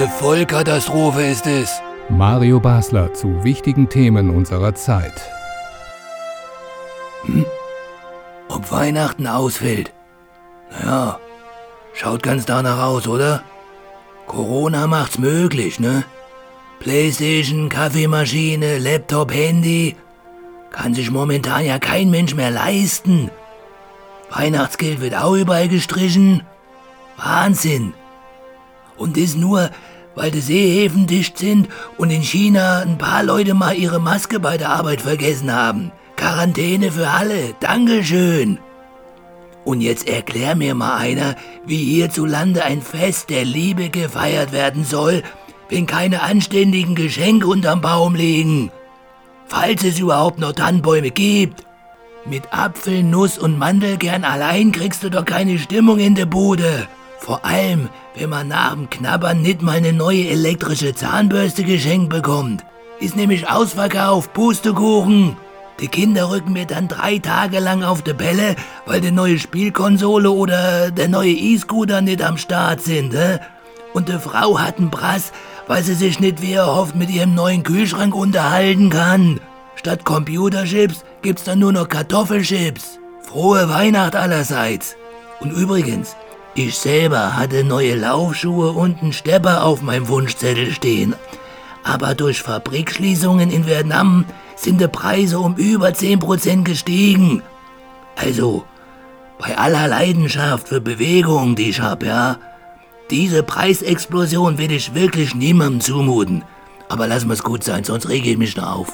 Eine Vollkatastrophe ist es. Mario Basler zu wichtigen Themen unserer Zeit. Hm? Ob Weihnachten ausfällt? Naja, schaut ganz danach aus, oder? Corona macht's möglich, ne? Playstation, Kaffeemaschine, Laptop, Handy. Kann sich momentan ja kein Mensch mehr leisten. Weihnachtsgeld wird auch überall gestrichen. Wahnsinn. Und das nur, weil die Seehäfen dicht sind und in China ein paar Leute mal ihre Maske bei der Arbeit vergessen haben. Quarantäne für alle. Dankeschön. Und jetzt erklär mir mal einer, wie hierzulande ein Fest der Liebe gefeiert werden soll, wenn keine anständigen Geschenke unterm Baum liegen. Falls es überhaupt noch Tannenbäume gibt. Mit Apfel, Nuss und Mandelkern allein kriegst du doch keine Stimmung in der Bude. Vor allem, wenn man nach dem Knabbern nicht mal eine neue elektrische Zahnbürste geschenkt bekommt. Ist nämlich ausverkauft, Pustekuchen. Die Kinder rücken mir dann drei Tage lang auf die Bälle, weil die neue Spielkonsole oder der neue E-Scooter nicht am Start sind. Hä? Und die Frau hat einen Brass, weil sie sich nicht wie erhofft mit ihrem neuen Kühlschrank unterhalten kann. Statt Computerchips gibt's dann nur noch Kartoffelchips. Frohe Weihnacht allerseits. Und übrigens, ich selber hatte neue Laufschuhe und einen Stepper auf meinem Wunschzettel stehen. Aber durch Fabrikschließungen in Vietnam sind die Preise um über 10% gestiegen. Also, bei aller Leidenschaft für Bewegung, die ich hab, ja, diese Preisexplosion will ich wirklich niemandem zumuten. Aber lassen wir es gut sein, sonst rege ich mich noch auf.